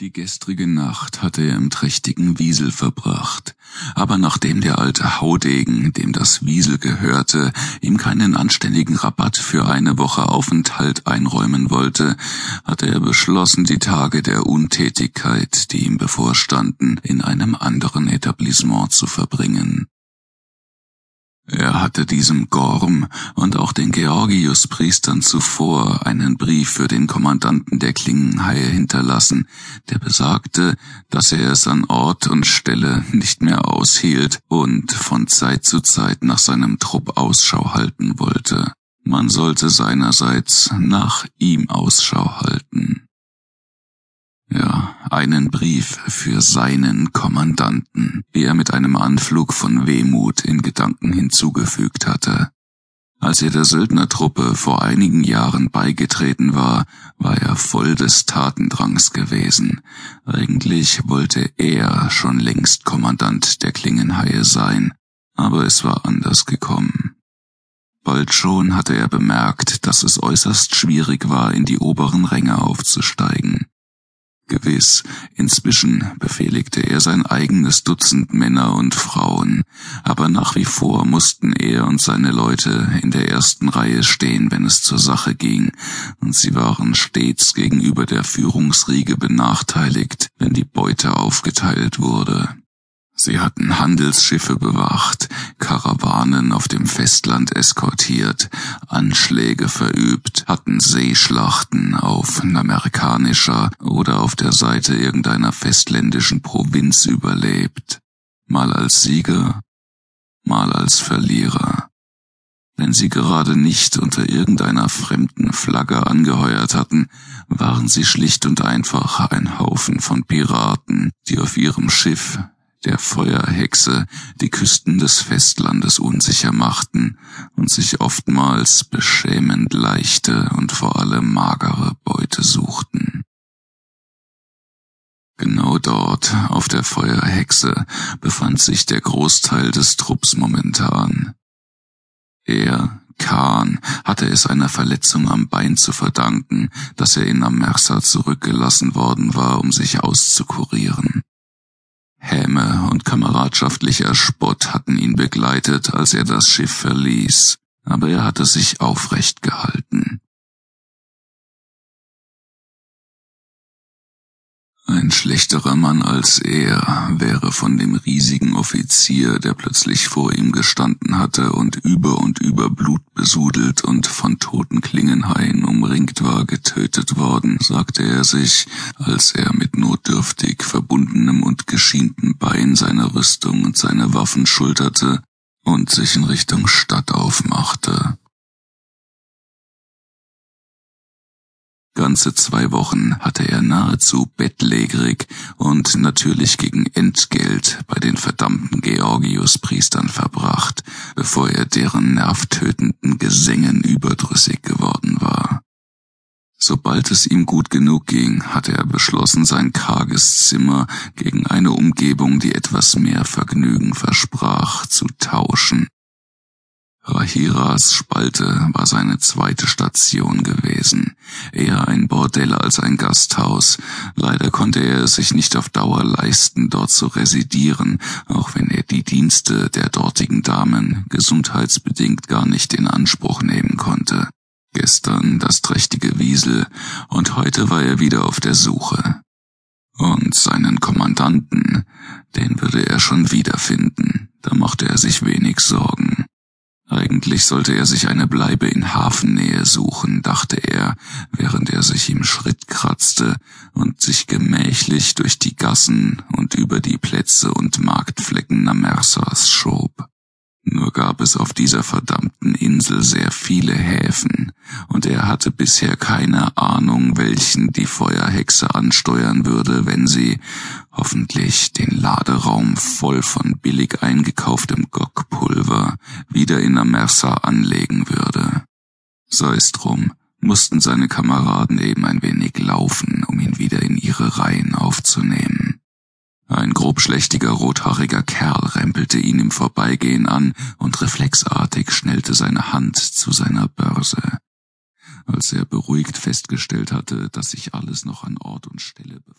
Die gestrige Nacht hatte er im trächtigen Wiesel verbracht, aber nachdem der alte Haudegen, dem das Wiesel gehörte, ihm keinen anständigen Rabatt für eine Woche Aufenthalt einräumen wollte, hatte er beschlossen, die Tage der Untätigkeit, die ihm bevorstanden, in einem anderen Etablissement zu verbringen. Er hatte diesem Gorm und auch den Georgiuspriestern zuvor einen Brief für den Kommandanten der Klingenhaie hinterlassen, der besagte, dass er es an Ort und Stelle nicht mehr aushielt und von Zeit zu Zeit nach seinem Trupp Ausschau halten wollte. Man sollte seinerseits nach ihm Ausschau halten. Ja, einen Brief für seinen Kommandanten, wie er mit einem Anflug von Wehmut in Gedanken hinzugefügt hatte. Als er der Söldnertruppe vor einigen Jahren beigetreten war, war er voll des Tatendrangs gewesen. Eigentlich wollte er schon längst Kommandant der Klingenhaie sein, aber es war anders gekommen. Bald schon hatte er bemerkt, dass es äußerst schwierig war, in die oberen Ränge aufzusteigen. Gewiss, inzwischen befehligte er sein eigenes Dutzend Männer und Frauen, aber nach wie vor mussten er und seine Leute in der ersten Reihe stehen, wenn es zur Sache ging, und sie waren stets gegenüber der Führungsriege benachteiligt, wenn die Beute aufgeteilt wurde. Sie hatten Handelsschiffe bewacht, Karawanen auf dem Festland eskortiert, Anschläge verübt, hatten Seeschlachten auf amerikanischer oder auf der Seite irgendeiner festländischen Provinz überlebt, mal als Sieger, mal als Verlierer. Wenn sie gerade nicht unter irgendeiner fremden Flagge angeheuert hatten, waren sie schlicht und einfach ein Haufen von Piraten, die auf ihrem Schiff der Feuerhexe die Küsten des Festlandes unsicher machten und sich oftmals beschämend leichte und vor allem magere Beute suchten. Genau dort, auf der Feuerhexe, befand sich der Großteil des Trupps momentan. Er, Kahn, hatte es einer Verletzung am Bein zu verdanken, dass er in Amersa zurückgelassen worden war, um sich auszukurieren. Häme und kameradschaftlicher Spott hatten ihn begleitet, als er das Schiff verließ, aber er hatte sich aufrecht gehalten. Ein schlechterer Mann als er wäre von dem riesigen Offizier, der plötzlich vor ihm gestanden hatte und über und über blutbesudelt und von toten Klingenhaien umringt war, getötet worden, sagte er sich, als er mit notdürftig verbundenem und geschienten Bein seine Rüstung und seine Waffen schulterte und sich in Richtung Stadt aufmachte. Ganze zwei Wochen hatte er nahezu bettlägerig und natürlich gegen Entgelt bei den verdammten Georgiuspriestern verbracht, bevor er deren nervtötenden Gesängen überdrüssig geworden war. Sobald es ihm gut genug ging, hatte er beschlossen, sein karges Zimmer gegen eine Umgebung, die etwas mehr Vergnügen versprach, zu. Rahiras Spalte war seine zweite Station gewesen, eher ein Bordell als ein Gasthaus. Leider konnte er es sich nicht auf Dauer leisten, dort zu residieren, auch wenn er die Dienste der dortigen Damen gesundheitsbedingt gar nicht in Anspruch nehmen konnte. Gestern das trächtige Wiesel und heute war er wieder auf der Suche. Und seinen Kommandanten, den würde er schon wiederfinden, da machte er sich wenig Sorgen. Eigentlich sollte er sich eine Bleibe in Hafennähe suchen, dachte er, während er sich im Schritt kratzte und sich gemächlich durch die Gassen und über die Plätze und Marktflecken Namersas schob. Nur gab es auf dieser verdammten Insel sehr viele Häfen, und er hatte bisher keine Ahnung, welchen die Feuerhexe ansteuern würde, wenn sie hoffentlich Laderaum voll von billig eingekauftem Gockpulver wieder in Amersa anlegen würde. Sei es drum, mussten seine Kameraden eben ein wenig laufen, um ihn wieder in ihre Reihen aufzunehmen. Ein grobschlächtiger rothaariger Kerl rempelte ihn im Vorbeigehen an und reflexartig schnellte seine Hand zu seiner Börse. Als er beruhigt festgestellt hatte, dass sich alles noch an Ort und Stelle befand,